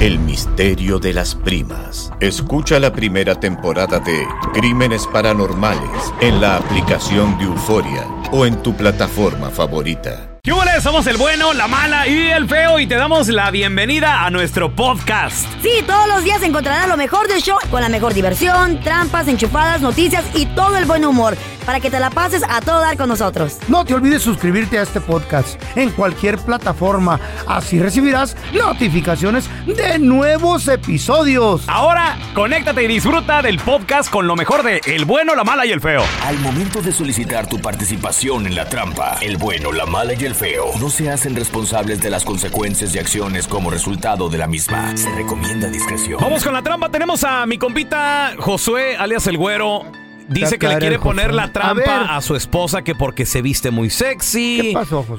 El misterio de las primas. Escucha la primera temporada de Crímenes Paranormales en la aplicación de Euforia o en tu plataforma favorita. ¿Qué hubo? Somos el bueno, la mala y el feo y te damos la bienvenida a nuestro podcast. Sí, todos los días encontrarás lo mejor del show con la mejor diversión, trampas, enchufadas, noticias y todo el buen humor para que te la pases a todo dar con nosotros. No te olvides suscribirte a este podcast en cualquier plataforma. Así recibirás notificaciones de nuevos episodios. Ahora, conéctate y disfruta del podcast con lo mejor de El bueno, la mala y el feo. Al momento de solicitar tu participación en la trampa, el bueno, la mala y el feo no se hacen responsables de las consecuencias y acciones como resultado de la misma. Se recomienda discreción. Vamos con la trampa. Tenemos a mi compita Josué, alias el güero. Dice que le quiere poner la trampa a, su esposa que porque se viste muy sexy.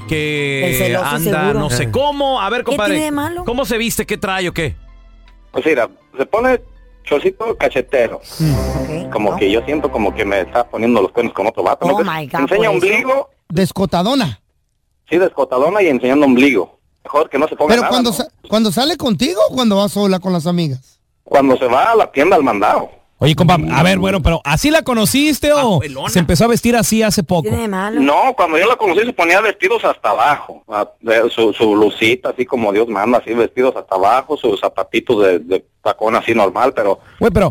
Que celoso anda seguro. no sé cómo. A ver, compadre. tiene de malo? ¿Cómo se viste? ¿Qué trae o qué? Pues mira, se pone chorcito cachetero. Como que yo siento como que me está poniendo los cuernos con otro vato. ¿no Oh crees? my God, Enseña ombligo, Descotadona. sí, descotadona y enseñando ombligo. Mejor que no se ponga Pero nada, cuando, ¿no? sa- cuando sale contigo o cuando va sola con las amigas. Cuando se va a la tienda al mandado. Oye, compa, a ver, bueno, pero ¿así la conociste o se empezó a vestir así hace poco? ¿Tiene de malo? No, cuando yo la conocí se ponía vestidos hasta abajo. Su, su lucita, así como Dios manda, así vestidos hasta abajo, sus zapatitos de, de tacón así normal, pero,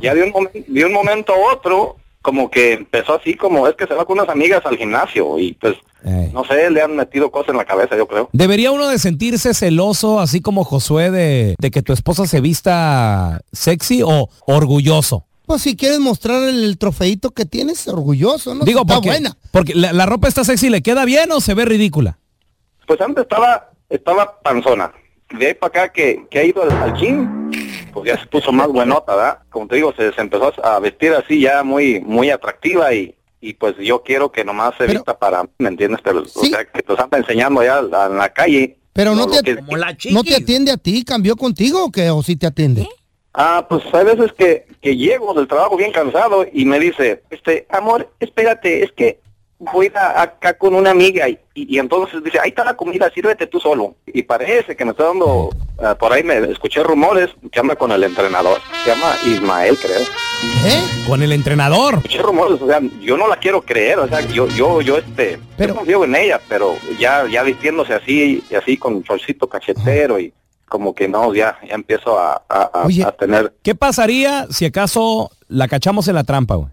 ya de un, momen- de un momento a otro, como que empezó así como es que se va con unas amigas al gimnasio y pues, eh, no sé, le han metido cosas en la cabeza, yo creo. debería uno de sentirse celoso, así como Josué, de, de que tu esposa se vista sexy o orgulloso. Pues si quieres mostrar el, el trofeito que tienes, orgulloso, ¿no? Digo, Está porque, buena. porque la, la ropa está sexy, ¿le queda bien o se ve ridícula? Pues antes estaba, estaba panzona. De ahí para acá que, que ha ido al, al gym, pues ya se puso más buenota, ¿verdad? Como te digo, se, se empezó a vestir así ya muy, muy atractiva y, y pues yo quiero que nomás se vista para, ¿me entiendes? Pero, O sea, que nos anda enseñando ya la- en la calle. Pero no, lo te, que- no te atiende a ti, cambió contigo o qué, o sí te atiende. Ah, pues hay veces que, que llego del trabajo bien cansado y me dice, este, amor, espérate, es que voy a acá con una amiga y, y- y entonces dice, ahí está la comida, sírvete tú solo. Y parece que me está dando, ah, por ahí me escuché rumores que anda con el entrenador, se llama Ismael, creo. ¿Eh? Con el entrenador. Escuché rumores, o sea, yo no la quiero creer, o sea, yo, yo, yo, este, yo confío en ella, pero ya, ya vistiéndose así, y así con chorcito cachetero y como que no, ya, ya empiezo a, a- a- Oye. a tener ¿Qué pasaría si acaso la cachamos en la trampa, güey?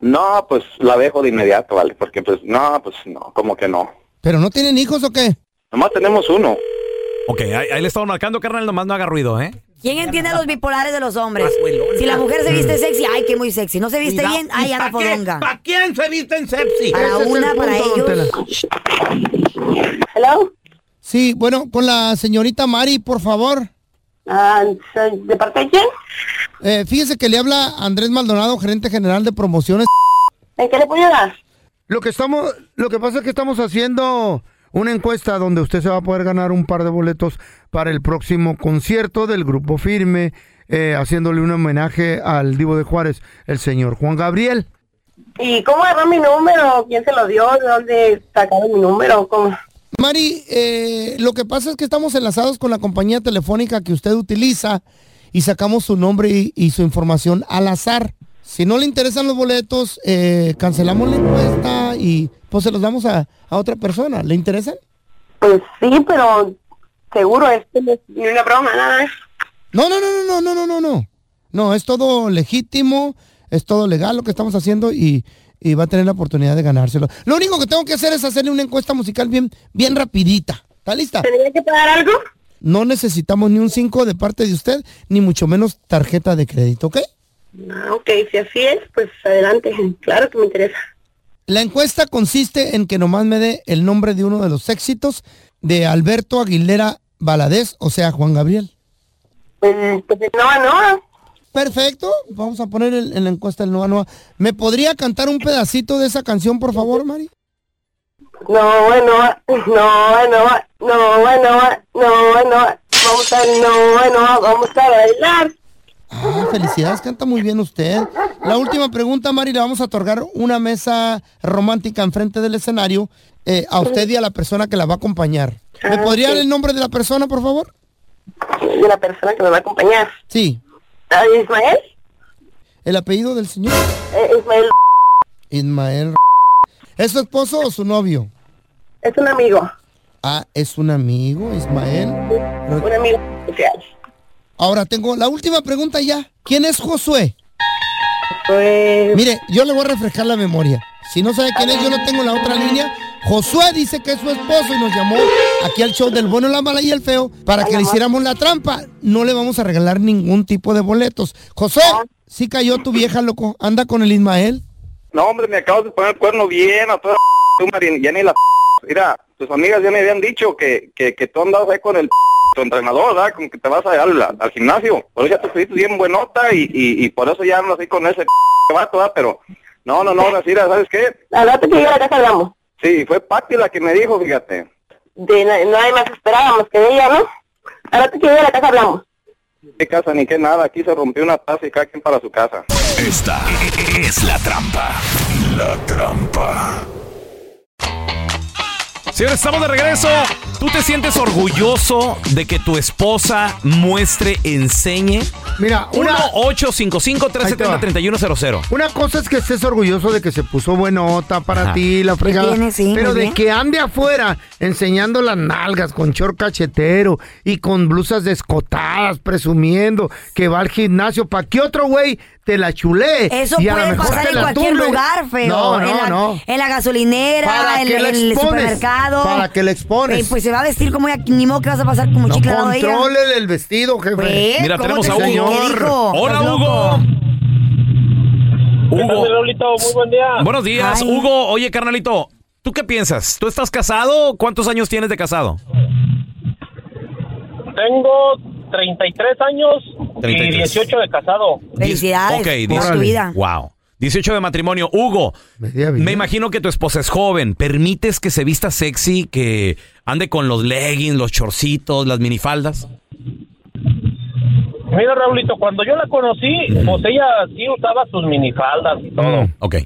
No, pues la dejo de inmediato, ¿vale? Porque pues no, pues no, como que no. ¿Pero no tienen hijos o qué? Nomás tenemos uno. Ok, ahí, ahí le estaba marcando, carnal, nomás no haga ruido, ¿eh? ¿Quién entiende los bipolares de los hombres? Si la mujer se viste sexy, ay, que muy sexy. No se viste Cuidado. bien, ay, ¿Y anda pa' qué? fodonga. ¿Para quién se visten sexy? Para Ese es el una, para punto, don ellos. Tela. Hello. Sí, bueno, con la señorita Mari, por favor. Ah, ¿De parte de quién? Eh, fíjese que le habla Andrés Maldonado, gerente general de promociones. ¿En qué le puedo ayudar? Lo que estamos, lo que pasa es que estamos haciendo una encuesta donde usted se va a poder ganar un par de boletos para el próximo concierto del grupo Firme, eh, haciéndole un homenaje al Divo de Juárez, el señor Juan Gabriel. ¿Y cómo agarró mi número? ¿Quién se lo dio? ¿De dónde sacaron mi número? ¿Cómo? Mari, eh, lo que pasa es que estamos enlazados con la compañía telefónica que usted utiliza y sacamos su nombre y, y su información al azar. Si no le interesan los boletos, eh, cancelamos la encuesta y pues se los damos a, a otra persona. ¿Le interesan? Pues sí, pero seguro este no es ni una broma, nada. No, no, no, no, no, no, no, no. No, es todo legítimo, es todo legal lo que estamos haciendo y, y va a tener la oportunidad de ganárselo. Lo único que tengo que hacer es hacerle una encuesta musical bien, bien rapidita. ¿Está lista? ¿Tenía que pagar algo? No necesitamos ni un 5 de parte de usted, ni mucho menos tarjeta de crédito, ¿ok? Ah, ok, si así es, pues adelante. Claro que me interesa. La encuesta consiste en que nomás me dé el nombre de uno de los éxitos de Alberto Aguilera Valadez, o sea, Juan Gabriel. Pues, pues Nova Nova. Perfecto, vamos a poner el- en la encuesta el Nova Nova. ¿Me podría cantar un pedacito de esa canción, por favor, Mari? No, bueno, no, bueno, no, bueno, no, bueno. Vamos a, no, bueno, vamos a bailar. Ah, felicidades, canta muy bien usted. La última pregunta, Mari, le vamos a otorgar una mesa romántica enfrente del escenario eh, a usted y a la persona que la va a acompañar. ¿Me Ah, podría dar el nombre de la persona, por favor? De la persona que me va a acompañar. Sí. ¿Ismael? ¿El apellido del señor? Eh, Ismael Ismael. ¿Es su esposo o su novio? es un amigo. Ah, es un amigo, Ismael. Un amigo especial. Ahora tengo la última pregunta ya. ¿Quién es Josué? Pues... Mire, yo le voy a refrescar la memoria. Si no sabe quién es, yo lo tengo en la otra línea. Josué dice que es su esposo y nos llamó aquí al show del bueno, la mala y el feo para que le hiciéramos la trampa. No le vamos a regalar ningún tipo de boletos. Josué, sí cayó tu vieja, loco. Anda con el Ismael. No, hombre, me acabas de poner el cuerno bien a toda Marín, ya ni la Mira, tus amigas ya me habían dicho que, que, que tú andabas ahí con el tu entrenador, ¿verdad? Como que te vas a al, al gimnasio. Por eso ya te pusiste bien buenota y, y, y por eso ya andas ahí con ese vato, ¿verdad? Pero no, no, no, Nacira, ¿sabes qué? Al rato que llegue a la casa hablamos. Sí, fue Patti la que me dijo, fíjate. De na- nadie más esperábamos que ella, ¿no? Rato que llegue a la casa hablamos. Qué casa ni qué nada, aquí se rompió una taza y cada quien para su casa. Esta es la trampa. La trampa. Señores, estamos de regreso. ¿Tú te sientes orgulloso de que tu esposa muestre, enseñe? Mira, una... 1-855-370-3100. Una cosa es que estés orgulloso de que se puso buenota para Ajá. ti, la fregada. tiene, sí, pero de bien. que ande afuera enseñando las nalgas con short cachetero y con blusas descotadas, presumiendo que va al gimnasio para que otro güey te la chulee. Eso y puede mejor pasar en cualquier tumbe. lugar, feo. No, no, en la, no. En la gasolinera, ¿Para en, qué el expones? supermercado. ¿Para qué la expones? Eh, pues se va a vestir como ella, ni modo que vas a pasar como No chicle al lado de ella. controle el vestido, jefe. Pues, Mira, ¿cómo tenemos te a Hugo. dijo? Hola, Hugo. Hugo. Muy buen día. Buenos días, Ay. Hugo. Oye, carnalito, ¿tú qué piensas? ¿Tú estás casado? ¿Cuántos años tienes de casado? Tengo 33 años 33. y 18 de casado. Felicidades Ok, por tu vida. Wow. 18 de matrimonio. Hugo, me imagino que tu esposa es joven. ¿Permites que se vista sexy, que ande con los leggings, los chorcitos, las minifaldas? Mira, Raulito, cuando yo la conocí, pues ella sí usaba sus minifaldas y todo. Mm, ok.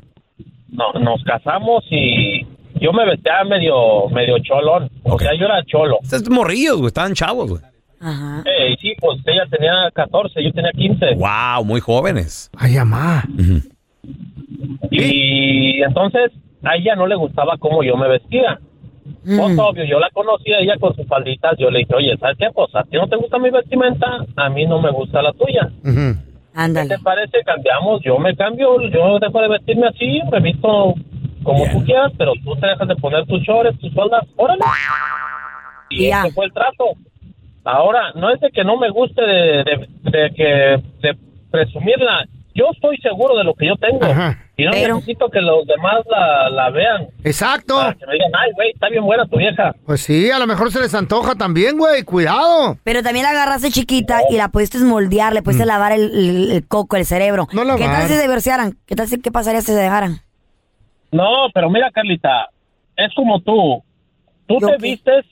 No, nos casamos y yo me vestía medio medio cholón. O sea, yo era cholo. Estos morrillos, güey, estaban chavos, güey. Ajá. Eh, y sí, pues ella tenía 14, yo tenía 15. Wow, muy jóvenes. Ay, amá. Y entonces a ella no le gustaba cómo yo me vestía. Pues obvio, yo la conocía ella con sus falditas, yo le dije, oye, ¿sabes qué? Pues a ti no te gusta mi vestimenta, a mí no me gusta la tuya. ¿Qué Ándale. te parece? Cambiamos, yo me cambio, yo dejo de vestirme así, me visto como tú quieras, pero tú te dejas de poner tus shorts, tus faldas, órale. Y Ya. ese fue el trato. Ahora, no es de que no me guste de, de, de que de presumirla, yo estoy seguro de lo que yo tengo. Y no Pero- necesito que los demás la, la vean. Exacto. Para que me digan, ay, güey, está bien buena tu vieja. Pues sí, a lo mejor se les antoja también, güey. Cuidado. Pero también la agarraste chiquita y la pudiste moldear, le pudiste lavar el, el- el coco, el cerebro. ¿Qué lavar. tal si se divorciaran? ¿Qué tal si qué pasaría si se dejaran? No, pero mira, Carlita, es como tú. Tú te vistes,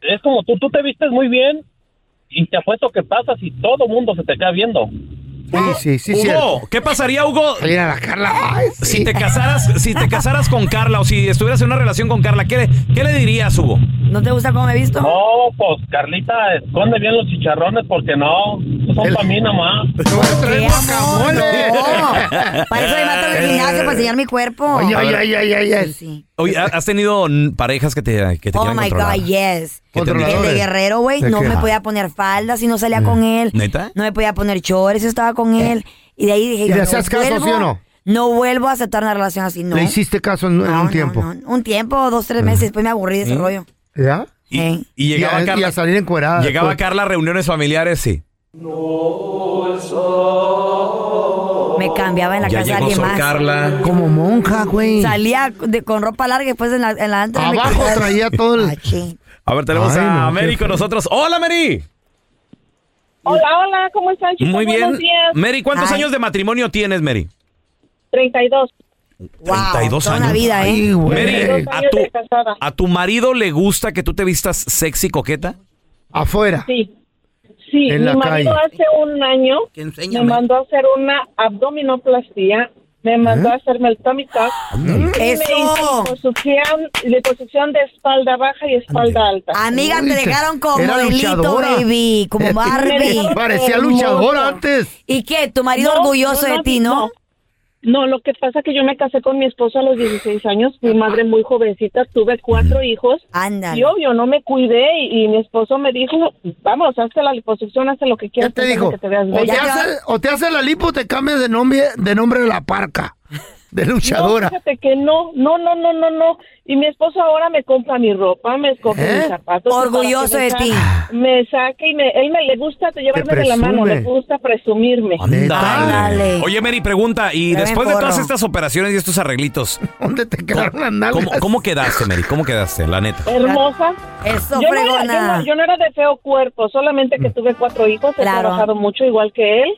es como tú, tú te vistes muy bien y te apuesto que pasas y todo mundo se te queda viendo. Sí, sí, sí, Hugo, cierto. ¿qué pasaría, Hugo? Mira la Carla. Ay, sí. Si te casaras, si te casaras con Carla o si estuvieras en una relación con Carla, ¿qué le, qué le dirías, Hugo? ¿No te gusta cómo me he visto? No, pues Carlita, esconde bien los chicharrones porque no, son para mí nomás. ¿Qué amor? No. Para eso me mato en el gimnasio, para enseñar mi cuerpo. Ay, ay, ay, ay, ay. Sí, sí. Oye, ¿has tenido mm, parejas que te, que te Oh quieran my controlar? God, yes. ¿Qué te han El de Guerrero, güey, ¿De no qué? me podía poner falda si no salía con él. ¿Neta? No me podía poner chores si estaba con él. Y de ahí dije, ¿Y yo, le no hacías caso, vuelvo- sí o no? No vuelvo a aceptar una relación así, no. Le hiciste caso en, en un tiempo. Un tiempo, dos, tres meses, después me aburrí de ese rollo. ¿Ya? Sí. Y llegaba a, y Carla. a salir encuerada. Llegaba después. Carla a reuniones familiares, sí. Me cambiaba en la Ya casa de llegó alguien Sor más. Carla. Como monja, güey. Salía de- con ropa larga y después en la, en la antes me Abajo quitaba- traía todo el... A ver, tenemos Ay, a no, Mary con feo. nosotros. ¡Hola, Mary! Hola, hola, ¿cómo están, chicos? Muy bien. Buenos días. Mary, ¿cuántos Ay. años de matrimonio tienes, Mary? 32. 32 toda años. una vida, ¿eh? Ay, güey. Mary, Dos ¿a años tu. ¿a tu marido le gusta que tú te vistas sexy coqueta? Afuera. Sí. Sí, En mi la marido calle. hace un año me mandó a hacer una abdominoplastía, me mandó ¿Eh? a hacerme el tummy tuck ¡Eso! liposucción, liposucción de espalda baja y espalda alta. Amiga, te dejaron como era modelito, luchadora. baby. Como Barbie. Parecía luchadora antes. ¿Y qué? ¿Tu marido No, orgulloso no, de no, ti, no? No, lo que pasa es que yo me casé con mi esposo a los 16 años, fui madre muy jovencita, tuve cuatro hijos. Ándale. Y obvio, no me cuidé y, y mi esposo me dijo, vamos, hazte la liposucción, hazte lo que ¿Qué quieras. te dijo? Que te veas O te, hace, o te hace la lipo o te cambias de nombre, de nombre de la parca. De luchadora. No, fíjate que no, no, no, no, no, no. Y mi esposo ahora me compra mi ropa, me escoge ¿Eh? mis zapatos. Orgulloso de me ti. Me saca y me, él me le gusta llevarme de la mano, le gusta presumirme. Ándale. Oye, Mary, pregunta, y después de todas estas operaciones y estos arreglitos, ¿Dónde te quedaron las nalgas? ¿cómo, cómo quedaste, Mary? ¿Cómo quedaste, la neta? Hermosa. Eso, yo, no era, yo, no, yo no era de feo cuerpo, solamente que tuve cuatro hijos, he Claro. trabajado mucho igual que él.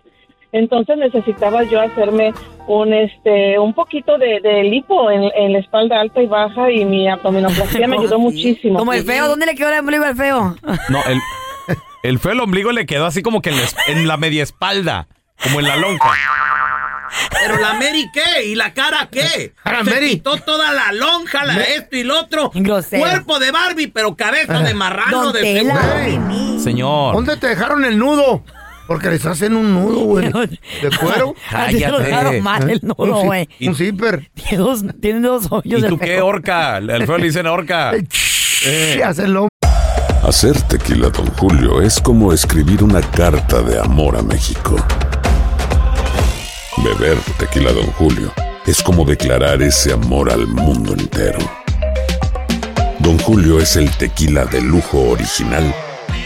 Entonces necesitaba yo hacerme un este un poquito de, de lipo en, en la espalda alta y baja y mi abdominoplastia me ayudó muchísimo. Como el feo, ¿dónde le quedó el ombligo al feo? No, el, el feo el ombligo le quedó así como que en la, en la media espalda, como en la lonja. Pero la Mary qué y la cara qué? Ahora, Se Mary. quitó toda la lonja, la esto y lo otro. Grosero. Cuerpo de Barbie, pero cabeza de marrano Don de. Señor. ¿Dónde te dejaron el nudo? Porque les hacen un nudo, güey. ¿De cuero? A ti te lo dejaron mal el nudo, güey. Un zipper. Tiene dos, tiene dos hoyos ¿Y tú qué, orca? El feo le dicen orca. Sí, hacenlo. Hacer tequila, Don Julio, es como escribir una carta de amor a México. Beber tequila, Don Julio, es como declarar ese amor al mundo entero. Don Julio es el tequila de lujo original,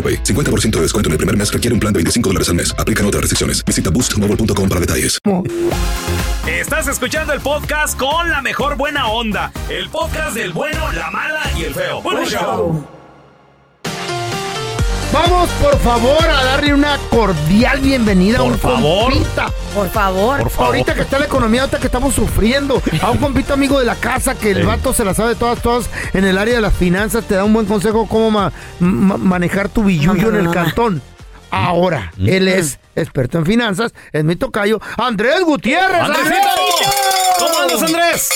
AroPay. 50% de descuento en el primer mes requiere un plan de 25 dólares al mes. Aplican otras restricciones. Visita boostmobile.com para detalles. Estás escuchando el podcast con la mejor buena onda. El podcast del bueno, la mala y el feo. Bueno, show. Vamos, por favor, a darle una cordial bienvenida a un favor. compita. Por favor. Por favor. Ahorita que está la economía, ahorita que estamos sufriendo. A un compita amigo de la casa que el Sí. vato se la sabe todas, todas en el área de las finanzas, te da un buen consejo cómo ma- ma- manejar tu billullo No, no, en el no, no. cantón. Ahora, él es experto en finanzas, es mi tocayo, Andrés Gutiérrez. ¡Andresito! ¿Cómo andas, Andrés?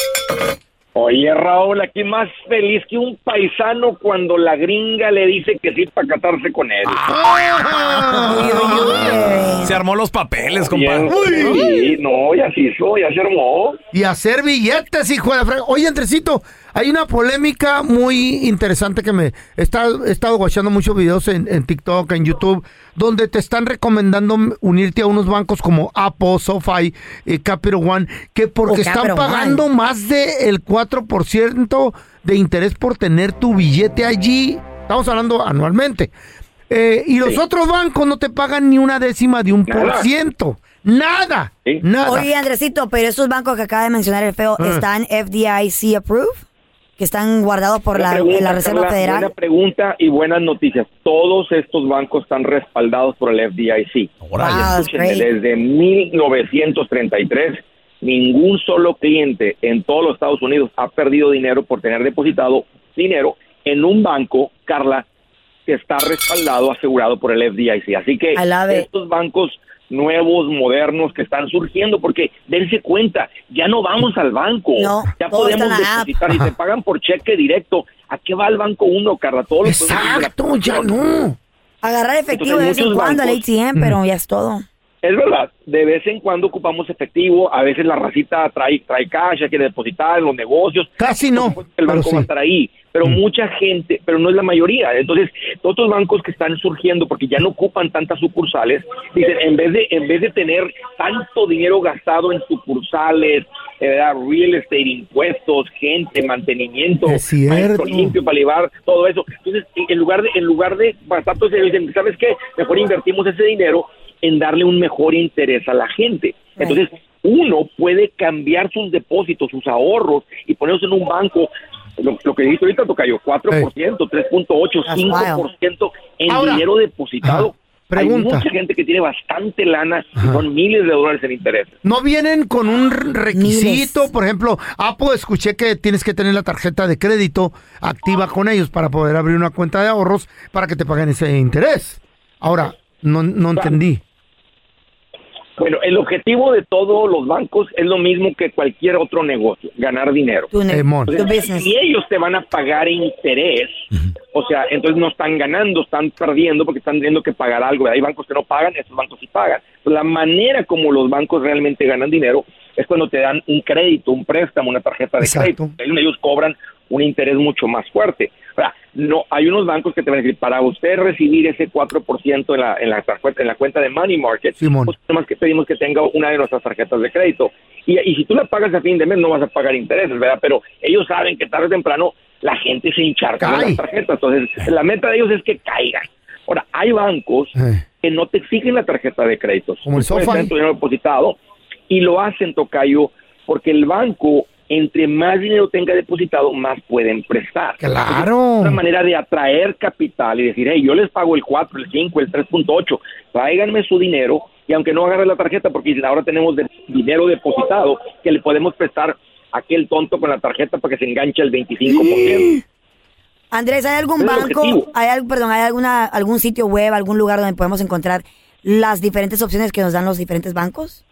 Oye, Raúl, aquí más feliz que un paisano cuando la gringa le dice que sí para casarse con él. Se armó los papeles, compadre. Sí, no, ya se hizo, ya se armó. Y hacer billetes, hijo de Oye, Andresito, hay una polémica muy interesante que me... He estado, he estado watchando muchos videos en, en TikTok, en YouTube, donde te están recomendando unirte a unos bancos como Apple, SoFi, eh, Capital One, que porque Oh, están pagando One. más del 4% de interés por tener tu billete allí. Estamos hablando anualmente. Eh, y los otros bancos no te pagan ni una décima de un por ciento. Nada. Nada. Oye, Andresito, pero estos bancos que acaba de mencionar el feo Ah. están FDIC approved, que están guardados por la, pregunta, la Reserva Carla, Federal. Buena pregunta y buenas noticias. Todos estos bancos están respaldados por el FDIC. Wow, great. desde 1933, ningún solo cliente en todos los Estados Unidos ha perdido dinero por tener depositado dinero en un banco, Carla, que está respaldado, asegurado por el FDIC. Así que estos bancos nuevos, modernos que están surgiendo, porque dense cuenta, ya no vamos al banco, No, ya todo podemos app. depositar y te pagan por cheque directo. ¿A qué va el banco uno, Carla? Todos los Exacto, ya no. Agarrar efectivo de vez en cuando al ATM, pero ya es todo. Es verdad, de vez en cuando ocupamos efectivo, a veces la racita trae, trae cash, hay que depositar en los negocios. Casi no. El banco sí. va a estar ahí, pero mucha gente, pero no es la mayoría. Entonces, todos los bancos que están surgiendo, porque ya no ocupan tantas sucursales, dicen, en vez de, en vez de tener tanto dinero gastado en sucursales, eh, real estate, impuestos, gente, mantenimiento, maestro limpio para llevar todo eso. Entonces, en lugar de, en lugar de gastar todo ese dinero, dicen, ¿sabes qué? Mejor invertimos ese dinero en darle un mejor interés a la gente. Entonces, uno puede cambiar sus depósitos, sus ahorros y ponerlos en un banco. Lo, lo que dijiste ahorita, Tocayo, 4%, 3.8, 5% en Ahora- dinero depositado. Hay Pregunta. mucha gente que tiene bastante lana y son miles de dólares en intereses. No vienen con un requisito, por ejemplo, Apple escuché que tienes que tener la tarjeta de crédito activa con ellos para poder abrir una cuenta de ahorros para que te paguen ese interés. Ahora, no, no entendí. Bueno, el objetivo de todos los bancos es lo mismo que cualquier otro negocio, ganar dinero. Entonces, si ellos te van a pagar interés, o sea, entonces no están ganando, están perdiendo porque están teniendo que pagar algo. Hay bancos que no pagan, estos bancos sí pagan. La manera como los bancos realmente ganan dinero es cuando te dan un crédito, un préstamo, una tarjeta de crédito. Ellos cobran un interés mucho más fuerte. Ahora, no, hay unos bancos que te van a decir, para usted recibir ese 4% en la, en, la, tarjeta- en la cuenta de Money Market, pues más que pedimos que tenga una de nuestras tarjetas de crédito. Y, y si tú la pagas a fin de mes, no vas a pagar intereses, ¿verdad? Pero ellos saben que tarde o temprano la gente se hincharca de las tarjetas. Entonces, la meta de ellos es que caigan. Ahora, hay bancos que no te exigen la tarjeta de crédito. Como el tu dinero depositado y lo hacen, Tocayo, porque el banco, entre más dinero tenga depositado, más pueden prestar. Claro. Es una manera de atraer capital y decir, hey, yo les pago el 4, el 5, el 3.8, tráiganme su dinero y aunque no agarre la tarjeta, porque ahora tenemos de- dinero depositado que le podemos prestar a aquel tonto con la tarjeta para que se enganche el 25%. Andrés, ¿hay algún banco, hay, perdón, hay alguna, algún sitio web, algún lugar donde podemos encontrar las diferentes opciones que nos dan los diferentes bancos?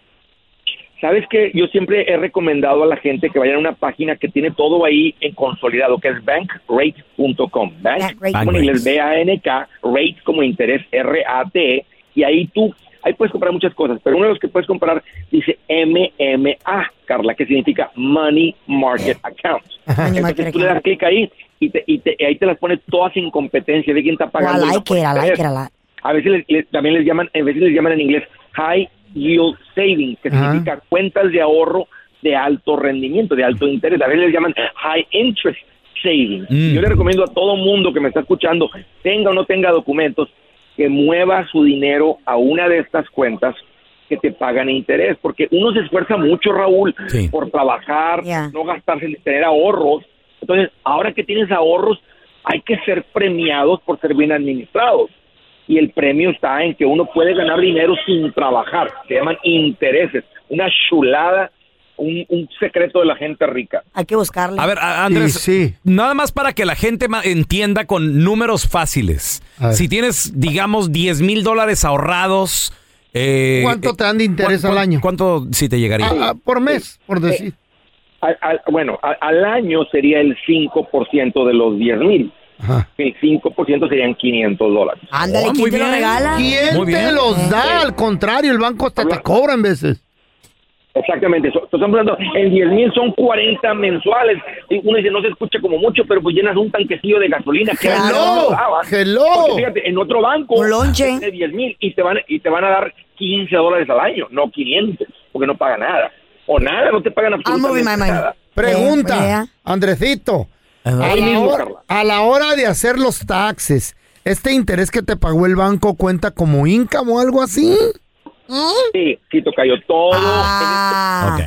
Sabes que yo siempre he recomendado a la gente que vayan a una página que tiene todo ahí en consolidado, que es bankrate.com. Bank, Bankrate. como en inglés B-A-N-K, rate como interés R-A-T, y ahí tú, ahí puedes comprar muchas cosas, pero uno de los que puedes comprar dice MMA, Carla, que significa Money Market Account. Entonces tú le das clic ahí y, te, y te- ahí te las pone todas sin competencia de quién está Oh, I pagando. like it, I like it a lot. A veces les- les- también les llaman, a veces les llaman en inglés high yield savings, que Ajá. significa cuentas de ahorro de alto rendimiento, de alto interés. A veces les llaman high interest savings. Mm. Yo le recomiendo a todo mundo que me está escuchando, tenga o no tenga documentos, que mueva su dinero a una de estas cuentas que te pagan interés, porque uno se esfuerza mucho, Raúl, por trabajar, no gastarse en tener ahorros. Entonces, ahora que tienes ahorros, hay que ser premiados por ser bien administrados. Y el premio está en que uno puede ganar dinero sin trabajar. Se llaman intereses. Una chulada, un, un secreto de la gente rica. Hay que buscarle. A ver, a- Andrés, nada más para que la gente ma- entienda con números fáciles. Si tienes, digamos, 10 mil dólares ahorrados... eh, ¿Cuánto te dan de interés ¿cuán- al año? ¿Cuánto si te llegaría? Ah, ah, por mes, por decir. al- al- bueno, a- al año sería el 5% de los 10 mil. El 5% serían 500 dólares. Ándale, ¿quién te lo regala? ¿Quién te los da? Al contrario, el banco hasta te cobra en veces. Exactamente, so- estamos hablando, en 10 mil son 40 mensuales. Y uno dice, no se escucha como mucho, pero pues llenas un tanquecillo de gasolina. que no dabas. hello. Porque fíjate, en otro banco, de 10 mil y te van y te van a dar 15 dólares al año, no 500, porque no paga nada. O nada, no te pagan absolutamente nada. Pregunta, Andresito. A la, hora, Carla. a la hora de hacer los taxes, ¿este interés que te pagó el banco cuenta como income o algo así? Sí, sí, tocayo, todo, Ah.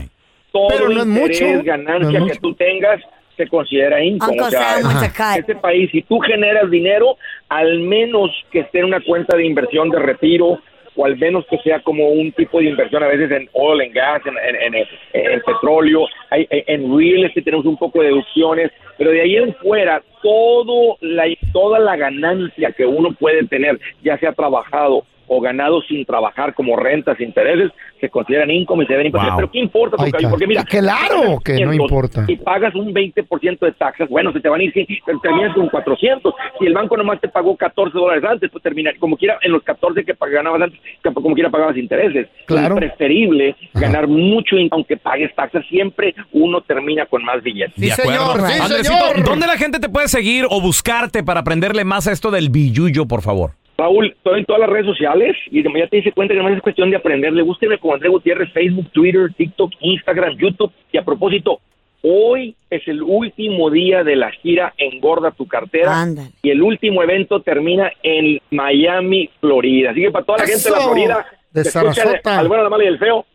todo Pero no es mucho, ganancia no es que tú tengas se considera income. O sea, en este país, si tú generas dinero, al menos que esté en una cuenta de inversión de retiro, o al menos que sea como un tipo de inversión a veces en oil and gas, en, en, en- en petróleo, hay, en real estate tenemos un poco de deducciones, pero de ahí en fuera, todo la, toda la ganancia que uno puede tener, ya sea trabajado o ganado sin trabajar como rentas, intereses, se consideran income y se deben imponer. Wow. Pero ¿qué importa? Está. Porque mira, Claro que no 500 importa. Y pagas un 20% de taxas, bueno, se te van a ir, sí, te terminas con 400. Si el banco nomás te pagó 14 dólares antes, pues terminar, como quiera, en los 14 que ganabas antes, como quiera pagabas intereses. Claro. Es preferible ganar mucho, aunque pagues taxas, siempre uno termina con más billetes. De acuerdo. Andresito, ¿dónde la gente te puede seguir o buscarte para aprenderle más a esto del billuyo, por favor? Raúl, estoy en todas las redes sociales y como ya te dice cuenta que no es cuestión de aprenderle. Búsqueme como André Gutiérrez, Facebook, Twitter, TikTok, Instagram, YouTube. Y a propósito, hoy es el último día de la gira Engorda tu cartera. Y el último evento termina en Miami, Florida. Así que para toda la gente de la Florida, de Sarasota. al bueno, la mala y el feo,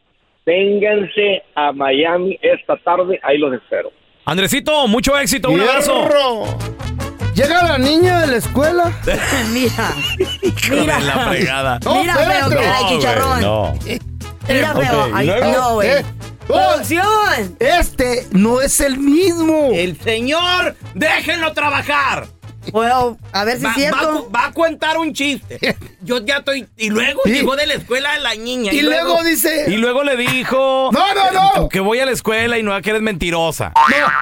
vénganse a Miami esta tarde. Ahí los espero. Andresito, mucho éxito, un abrazo. Llega la niña de la escuela. Mira. Mira. la fregada. Mira, feo, que era de chicharrón. No. Mira, feo. Ok, Ay, y luego, no, güey. ¿eh? ¡Producción! Este no es el mismo. El señor, déjenlo trabajar. Bueno, a ver si va, es cierto. va va a contar un chiste. Yo ya estoy. Y luego Sí. llegó de la escuela la niña. Y luego dice. Y luego le dijo. No, no, no. Que voy a la escuela y no que eres mentirosa.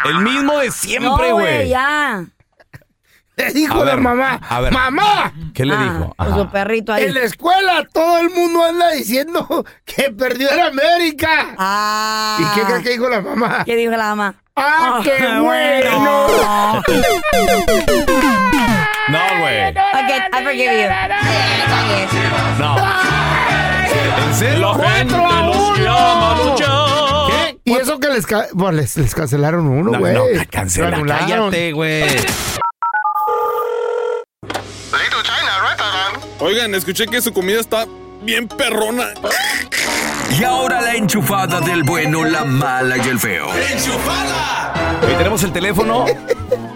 El mismo de siempre, No, güey. ya. Le dijo A la ver, mamá. a ver. ¡Mamá! ¿Qué le Ah, dijo? Con Ajá. su perrito ahí. En la escuela todo el mundo anda diciendo que perdió en América. Ah. ¿Y qué cree que dijo la mamá? ¿Qué dijo la mamá? ¡Ah, qué Ah, bueno! No, güey. Ok, I forgive you. No. ¿En serio? ¡Cuatro a uno! ¿Qué? Y eso que les, ca- bueno, les, les cancelaron uno, No, güey. no, cancela, Lo anularon. cállate, güey. Oigan, escuché que su comida está bien perrona. Y ahora la enchufada del bueno, la mala y el feo. Hoy tenemos el teléfono.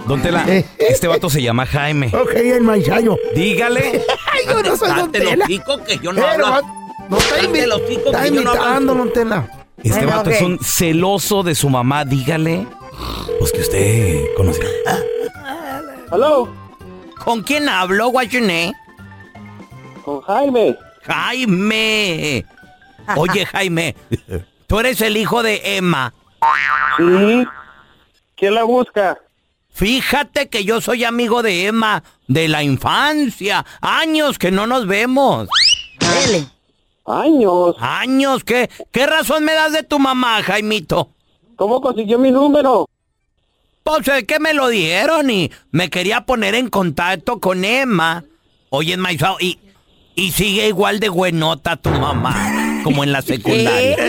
Don Tela, este vato se llama Jaime. Ok, el maizayo. Dígale. Ay, yo no soy Don Tela. hocico que yo no Eh, hablo. no, no está, está que yo no Don Tela. Este Bueno, vato ok. es un celoso de su mamá. Dígale. Pues que usted conoce. Hello, ¿Con quién hablo? What's your name? Con Jaime. Jaime. Oye, Jaime, tú eres el hijo de Emma. Sí. ¿Quién la busca? Fíjate que yo soy amigo de Emma de la infancia. Años que no nos vemos. Dele. Años. Años, ¿qué, qué razón me das de tu mamá, Jaimito? ¿Cómo consiguió mi número? Pues es que me lo dieron y me quería poner en contacto con Emma. Oye, Maizao, y, y sigue igual de buenota tu mamá, como en la secundaria.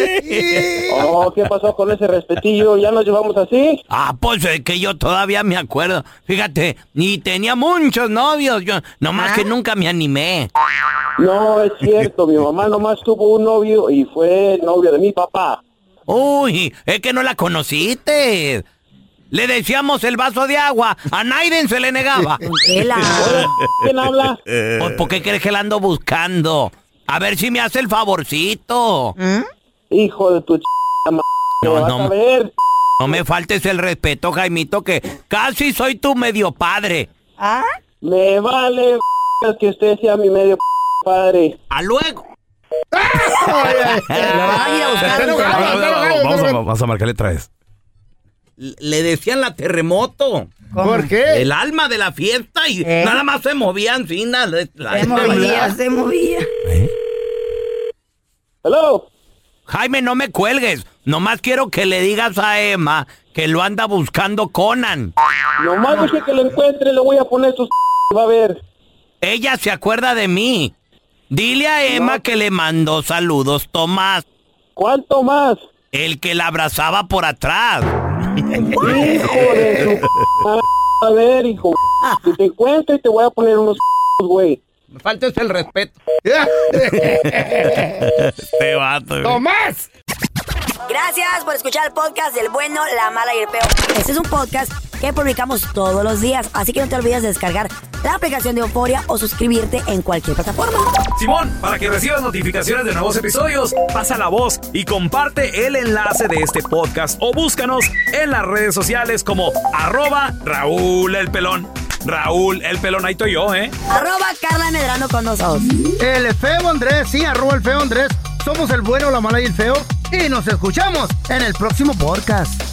Oh, ¿qué pasó con ese respetillo? ¿Ya nos llevamos así? Ah, pues es que yo todavía me acuerdo. Fíjate, y tenía muchos novios, yo nomás que nunca me animé. No, es cierto. mi mamá nomás tuvo un novio y fue novio de mi papá. Uy, es que no la conociste. Le decíamos el vaso de agua, a Naiden se le negaba. Tela. ¿Quién habla? Pues, ¿por qué crees que la ando buscando? A ver si me hace el favorcito. Hijo de tu ch... No, vas no. a ver. No me faltes el respeto, Jaimito, que casi soy tu medio padre. ¿Ah? Me vale que usted sea mi medio padre. A luego. Vamos a, pero, vamos a marcarle otra vez. Le decían la terremoto. ¿Por qué? El alma de la fiesta y ¿Eh? nada más se movían sin nada. Se movía, se movía. Hello. Jaime, no me cuelgues. Nomás quiero que le digas a Emma que lo anda buscando Conan. Nomás deje que lo encuentre, le voy a poner sus... Va a ver. Ella se acuerda de mí. Dile a Emma que le mandó saludos Tomás. ¿Cuánto más? El que la abrazaba por atrás. Hijo de su... A ver, hijo. Si te encuentro y te voy a poner unos... güey. Me falta es el respeto. este vato. güey. ¡Tomás! Gracias por escuchar el podcast del bueno, la mala y el peor. Este es un podcast que publicamos todos los días, así que no te olvides de descargar la aplicación de Euforia o suscribirte en cualquier plataforma. Simón, para que recibas notificaciones de nuevos episodios, pasa la voz y comparte el enlace de este podcast o búscanos en las redes sociales como arroba Raúl el Pelón. Raúl el Pelón, ahí estoy yo, ¿eh? Arroba Carla Medrano con nosotros. El feo Andrés, sí, arroba el feo Andrés. Somos el bueno, la mala y el feo. Y nos escuchamos en el próximo podcast.